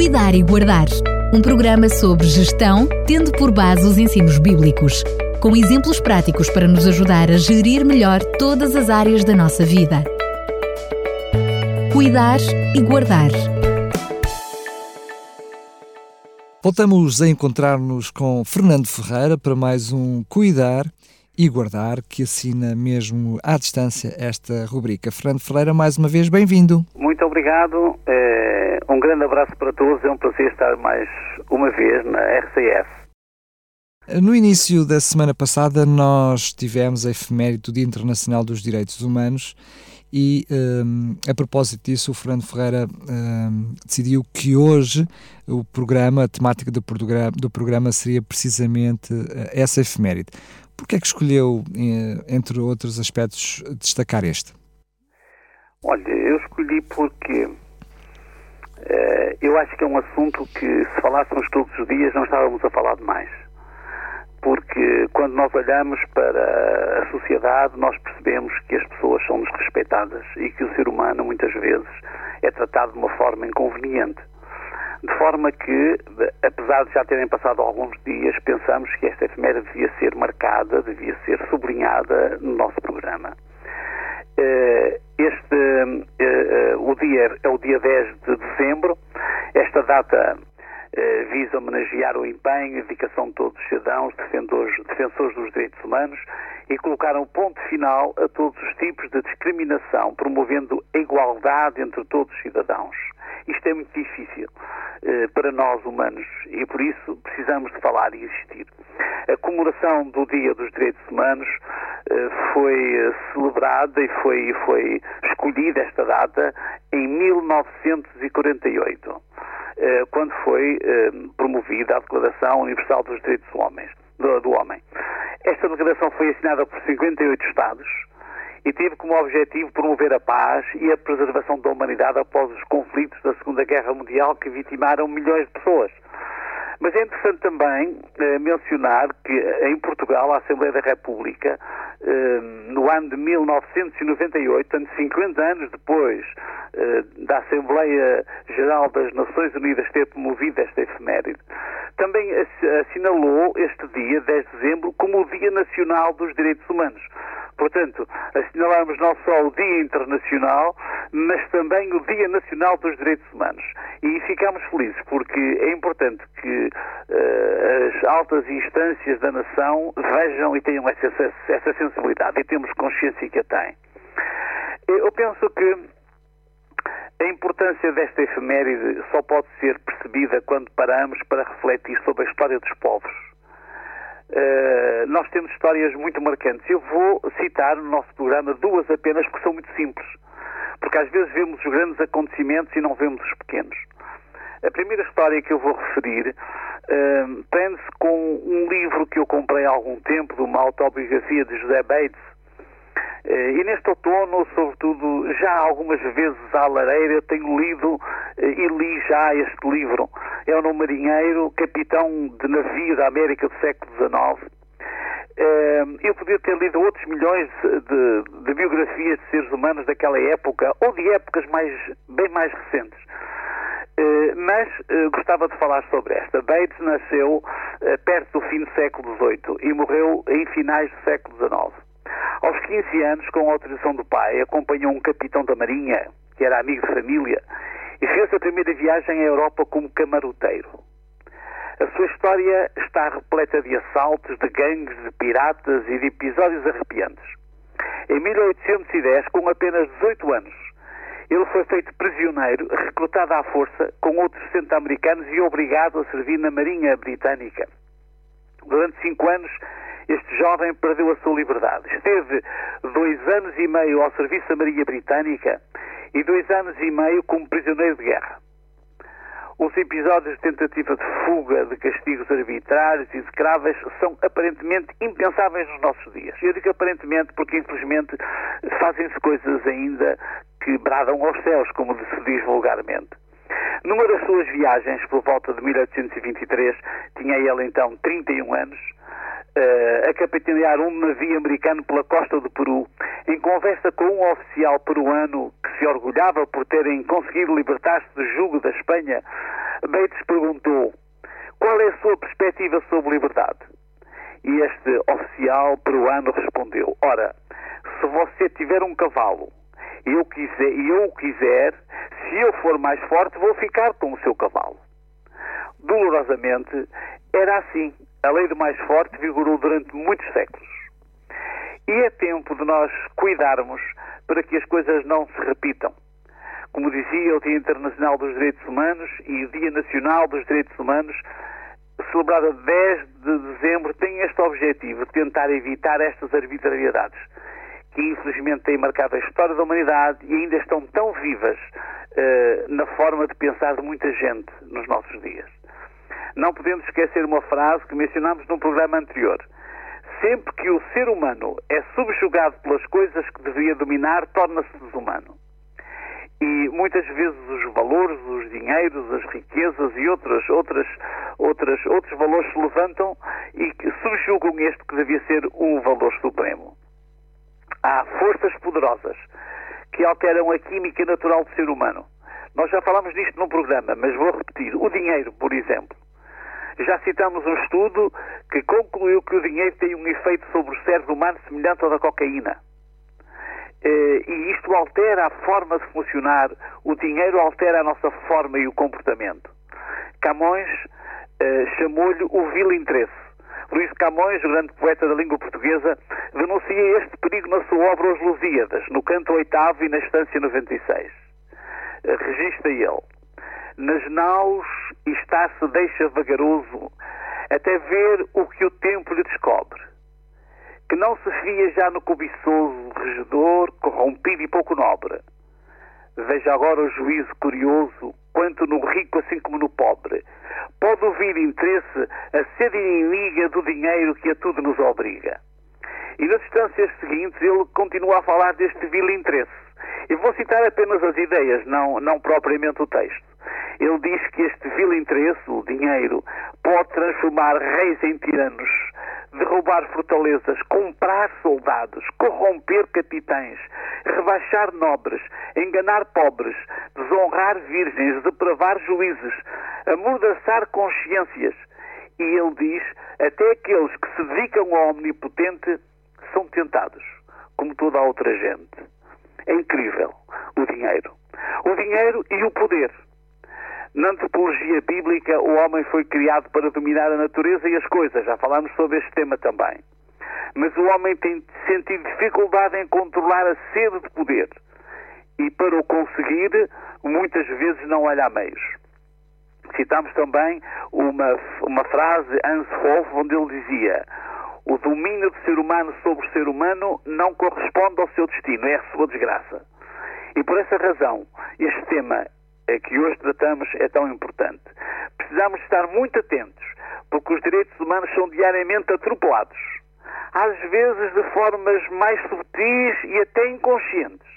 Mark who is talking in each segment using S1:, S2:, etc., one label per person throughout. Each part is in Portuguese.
S1: Cuidar e Guardar. Um programa sobre gestão, tendo por base os ensinos bíblicos, com exemplos práticos para nos ajudar a gerir melhor todas as áreas da nossa vida. Cuidar e Guardar.
S2: Voltamos a encontrar-nos com Fernando Ferreira para mais um Cuidar e Guardar, que assina mesmo à distância esta rubrica. Fernando Ferreira, mais uma vez, bem-vindo.
S3: Muito obrigado, é, um grande abraço para todos, é um prazer estar mais uma vez na RCF.
S2: No início da semana passada, nós tivemos a efeméride do Dia Internacional dos Direitos Humanos e um, a propósito disso, o Fernando Ferreira um, decidiu que hoje o programa, a temática do programa, do programa seria precisamente eh, essa efeméride. Por que é que escolheu, eh, entre outros aspectos, destacar este?
S3: Olha, eu escolhi porque uh, eu acho que é um assunto que, se falássemos todos os dias, não estávamos a falar demais. Porque quando nós olhamos para a sociedade, nós percebemos que as pessoas são desrespeitadas e que o ser humano, muitas vezes, é tratado de uma forma inconveniente. De forma que, apesar de já terem passado alguns dias, pensamos que esta efeméride devia ser marcada, devia ser sublinhada no nosso programa. Eh, este, eh, eh, o dia é o dia 10 de dezembro. Esta data visa homenagear o empenho e dedicação de todos os cidadãos, defensores, defensores dos direitos humanos e colocar um ponto final a todos os tipos de discriminação, promovendo a igualdade entre todos os cidadãos. Isto é muito difícil para nós humanos e por isso precisamos de falar e existir. A comemoração do Dia dos Direitos Humanos eh, foi eh, celebrada e foi, foi escolhida esta data em 1948, eh, quando foi eh, promovida a Declaração Universal dos Direitos do homem. Esta declaração foi assinada por 58 Estados e teve como objetivo promover a paz e a preservação da humanidade após os conflitos da Segunda Guerra Mundial que vitimaram milhões de pessoas. Mas é interessante também eh, mencionar que em Portugal a Assembleia da República, eh, no ano de 1998, portanto 50 anos depois eh, da Assembleia Geral das Nações Unidas ter promovido esta efeméride, também assinalou este dia, 10 de dezembro, como o Dia Nacional dos Direitos Humanos. Portanto, assinalamos não só o Dia Internacional, mas também o Dia Nacional dos Direitos Humanos. E ficamos felizes porque é importante que uh, as altas instâncias da nação vejam e tenham essa, essa sensibilidade e temos consciência que a têm. Eu penso que a importância desta efeméride só pode ser percebida quando paramos para refletir sobre a história dos povos Uh, nós temos histórias muito marcantes. Eu vou citar no nosso programa duas apenas, porque são muito simples. Porque às vezes vemos os grandes acontecimentos e não vemos os pequenos. A primeira história que eu vou referir uh, prende-se com um livro que eu comprei há algum tempo, de uma autobiografia de José Bates. Uh, e neste outono, sobretudo, já algumas vezes à lareira, tenho lido uh, e li já este livro é um marinheiro, capitão de navio da América do século XIX. Eu podia ter lido outros milhões de, de, biografias de seres humanos daquela época ou de épocas mais, bem mais recentes. Eh, mas eh, gostava de falar sobre esta. Bates nasceu eh, perto do fim do século XVIII e morreu em finais do século XIX. Aos 15 anos, com a autorização do pai, acompanhou um capitão da Marinha, que era amigo de família, e fez a primeira viagem à Europa como camaroteiro. A sua história está repleta de assaltos, de gangues, de piratas e de episódios arrepiantes. Em 1810, com apenas 18 anos, ele foi feito prisioneiro, recrutado à força com outros 60 americanos e obrigado a servir na Marinha Britânica. Durante cinco anos, este jovem perdeu a sua liberdade. Esteve dois anos e meio ao serviço da Marinha Britânica e dois anos e meio como prisioneiro de guerra. Os episódios de tentativa de fuga, de castigos arbitrários e escravas são aparentemente impensáveis nos nossos dias. Eu digo aparentemente porque, infelizmente, fazem-se coisas ainda que bradam aos céus, como se diz vulgarmente. Numa das suas viagens, por volta de 1823, tinha ele então 31 anos, uh, a capitanear um navio americano pela costa do Peru, em conversa com um oficial peruano que se orgulhava por terem conseguido libertar-se do jugo da Espanha, Bates perguntou qual é a sua perspectiva sobre liberdade. E este oficial peruano respondeu: Ora, se você tiver um cavalo e eu, quiser, e eu o quiser, se eu for mais forte, vou ficar com o seu cavalo. Dolorosamente, era assim. A lei do mais forte vigorou durante muitos séculos. E é tempo de nós cuidarmos para que as coisas não se repitam. Como dizia o Dia Internacional dos Direitos Humanos e o Dia Nacional dos Direitos Humanos, celebrado a 10 de dezembro, tem este objetivo de tentar evitar estas arbitrariedades que infelizmente têm marcado a história da humanidade e ainda estão tão vivas uh, na forma de pensar de muita gente nos nossos dias. Não podemos esquecer uma frase que mencionámos num programa anterior. Sempre que o ser humano é subjugado pelas coisas que deveria dominar, torna-se desumano. E muitas vezes os valores, os dinheiros, as riquezas e outras, outras, outras, outros valores se levantam e subjugam este que devia ser o valor supremo. Há forças poderosas que alteram a química natural do ser humano. Nós já falamos disto num programa, mas vou repetir. O dinheiro, por exemplo. Já citamos um estudo que concluiu que o dinheiro tem um efeito sobre o cérebro humano semelhante ao da cocaína. Eh, e isto altera a forma de funcionar, o dinheiro altera a nossa forma e o comportamento. Camões eh, chamou-lhe o vil interesse. Luís Camões, grande poeta da língua portuguesa, denuncia este perigo na sua obra Os Lusíadas, no canto oitavo e na estância 96. Eh, registra ele. Nas naus está-se deixa vagaroso até ver o que o tempo lhe descobre. Que não se fia já no cobiçoso, regedor, corrompido e pouco nobre. Veja agora o juízo curioso, quanto no rico assim como no pobre. Pode ouvir interesse a ser inimiga do dinheiro que a tudo nos obriga. E nas instâncias seguintes ele continua a falar deste vil interesse. Eu vou citar apenas as ideias, não, não propriamente o texto. Ele diz que este vil interesse, o dinheiro, pode transformar reis em tiranos, derrubar fortalezas, comprar soldados, corromper capitães, rebaixar nobres, enganar pobres, desonrar virgens, depravar juízes, amordaçar consciências. E ele diz: até aqueles que se dedicam ao Omnipotente são tentados, como toda a outra gente. É incrível o dinheiro. O dinheiro e o poder. Na antropologia bíblica, o homem foi criado para dominar a natureza e as coisas. Já falámos sobre este tema também. Mas o homem tem sentido dificuldade em controlar a sede de poder. E para o conseguir, muitas vezes não olha a meios. Citamos também uma, uma frase, Hans Wolff, onde ele dizia: O domínio do ser humano sobre o ser humano não corresponde ao seu destino, é a sua desgraça. E por essa razão, este tema que hoje tratamos é tão importante. Precisamos estar muito atentos, porque os direitos humanos são diariamente atropelados, às vezes de formas mais subtis e até inconscientes.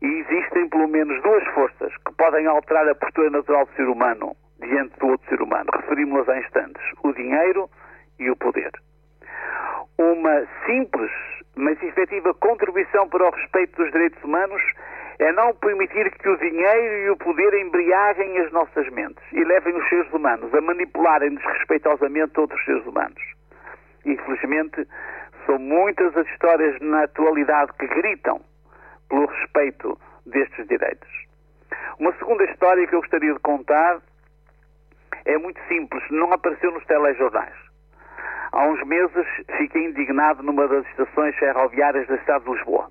S3: E existem pelo menos duas forças que podem alterar a postura natural do ser humano diante do outro ser humano. Referimos-las há instantes: o dinheiro e o poder. Uma simples, mas efetiva contribuição para o respeito dos direitos humanos é não permitir que o dinheiro e o poder embriaguem as nossas mentes e levem os seres humanos a manipularem desrespeitosamente outros seres humanos. Infelizmente, são muitas as histórias na atualidade que gritam pelo respeito destes direitos. Uma segunda história que eu gostaria de contar é muito simples, não apareceu nos telejornais. Há uns meses fiquei indignado numa das estações ferroviárias da cidade de Lisboa.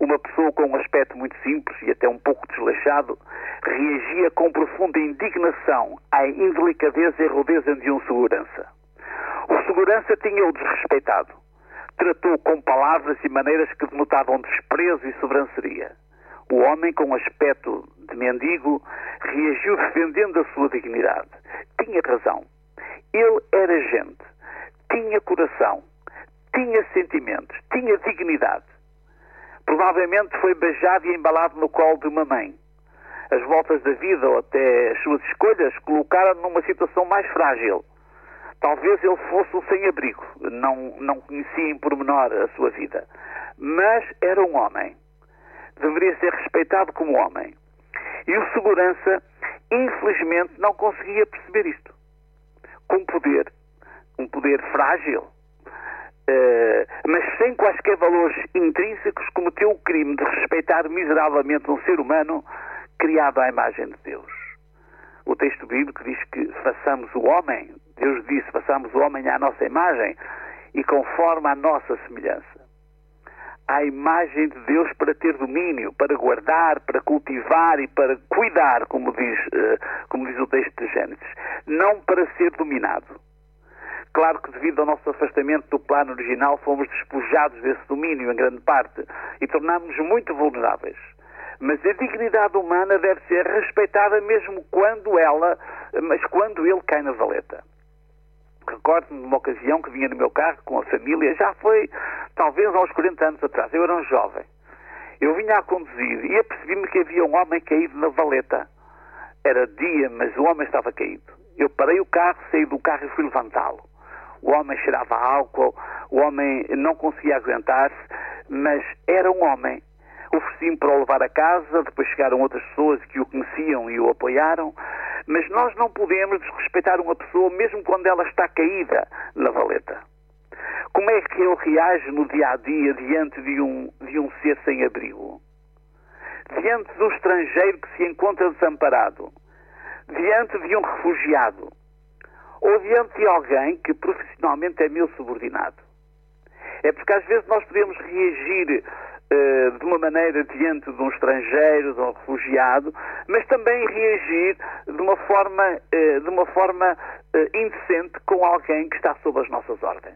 S3: Uma pessoa com um aspecto muito simples e até um pouco desleixado reagia com profunda indignação à indelicadeza e rudeza de um segurança. O segurança tinha-o desrespeitado. Tratou com palavras e maneiras que denotavam desprezo e sobranceria. O homem, com aspecto de mendigo, reagiu defendendo a sua dignidade. Tinha razão. Ele era gente. Tinha coração. Tinha sentimentos. Tinha dignidade. Provavelmente foi beijado e embalado no colo de uma mãe. As voltas da vida ou até as suas escolhas colocaram-no numa situação mais frágil. Talvez ele fosse um sem-abrigo, não, não conhecia em pormenor a sua vida. Mas era um homem. Deveria ser respeitado como homem. E o segurança infelizmente não conseguia perceber isto. Com poder, um poder frágil, uh, mas sem quaisquer valores intrínsecos, cometeu o crime de respeitar miseravelmente um ser humano criado à imagem de Deus. O texto bíblico diz que façamos o homem, Deus disse, façamos o homem à nossa imagem e conforme a nossa semelhança à imagem de Deus para ter domínio, para guardar, para cultivar e para cuidar, como diz, eh, como diz o texto de Gênesis, não para ser dominado. Claro que devido ao nosso afastamento do plano original fomos despojados desse domínio em grande parte e tornámos-nos muito vulneráveis. Mas a dignidade humana deve ser respeitada mesmo quando ela, mas quando ele cai na valeta. Recordo-me de uma ocasião que vinha no meu carro com a família, já foi talvez aos 40 anos atrás, eu era um jovem. Eu vinha a conduzir e apercebi-me que havia um homem caído na valeta. Era dia, mas o homem estava caído. Eu parei o carro, saí do carro e fui levantá-lo. O homem cheirava álcool, o homem não conseguia aguentar-se, mas era um homem. Ofereci-me para o levar a casa, depois chegaram outras pessoas que o conheciam e o apoiaram, mas nós não podemos desrespeitar uma pessoa mesmo quando ela está caída na valeta. Como é que ele reage no dia a dia diante de um, de um ser sem abrigo? Diante do estrangeiro que se encontra desamparado? Diante de um refugiado? Ou diante de alguém que profissionalmente é meu subordinado? É porque às vezes nós podemos reagir eh, de uma maneira diante de um estrangeiro, de um refugiado, mas também reagir de uma forma, eh, de uma forma eh, indecente com alguém que está sob as nossas ordens.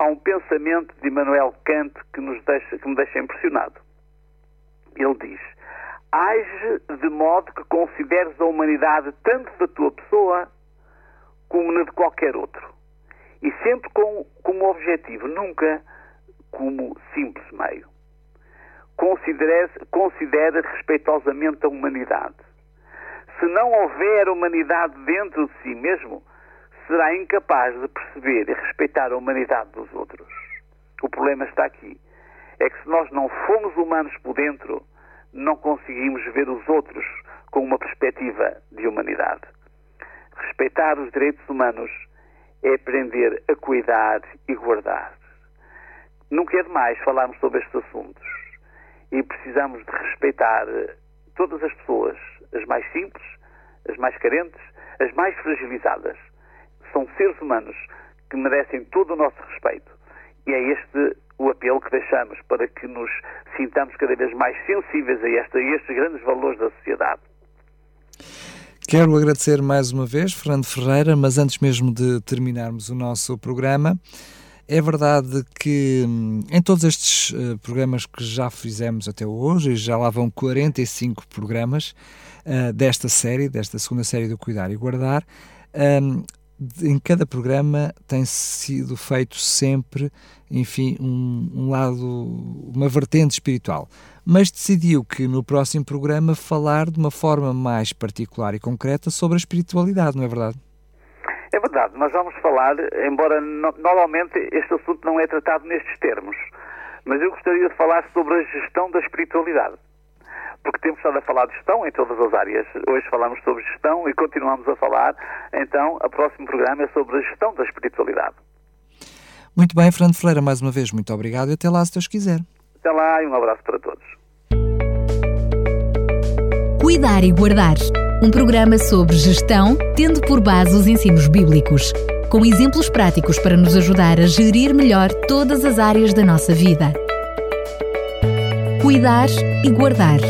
S3: Há um pensamento de Immanuel Kant que, nos deixa, que me deixa impressionado. Ele diz: Age de modo que consideres a humanidade tanto da tua pessoa como na de qualquer outro. E sempre com, como objetivo, nunca como simples meio. Considere respeitosamente a humanidade. Se não houver humanidade dentro de si mesmo, será incapaz de perceber e respeitar a humanidade dos outros. O problema está aqui. É que se nós não formos humanos por dentro, não conseguimos ver os outros com uma perspectiva. Respeitar os direitos humanos é aprender a cuidar e guardar. Nunca é demais falarmos sobre estes assuntos e precisamos de respeitar eh, todas as pessoas, as mais simples, as mais carentes, as mais fragilizadas. São seres humanos que merecem todo o nosso respeito. E é este o apelo que deixamos para que nos sintamos cada vez mais sensíveis a, esta, a estes grandes valores da sociedade.
S2: Quero agradecer mais uma vez, Fernando Ferreira, mas antes mesmo de terminarmos o nosso programa, é verdade que hum, em todos estes uh, programas que já fizemos até hoje, já lá vão 45 programas uh, desta série, desta segunda série do Cuidar e Guardar, um, em cada programa tem sido feito sempre, enfim, um, um, lado, uma vertente espiritual. Mas decidiu que no próximo programa falar de uma forma mais particular e concreta sobre a espiritualidade, não é verdade?
S3: É verdade, nós vamos falar, embora no, normalmente este assunto não é tratado nestes termos, mas eu gostaria de falar sobre a gestão da espiritualidade. Porque temos estado a falar de gestão em todas as áreas. Hoje falamos sobre gestão e continuamos a falar. Então, o próximo programa é sobre a gestão da espiritualidade.
S2: Muito bem, Fernando Ferreira, mais uma vez, muito obrigado e até lá, se Deus quiser.
S3: Até lá e um abraço para todos.
S1: Cuidar e Guardar um programa sobre gestão, tendo por base os ensinos bíblicos, com exemplos práticos para nos ajudar a gerir melhor todas as áreas da nossa vida. Cuidar e Guardar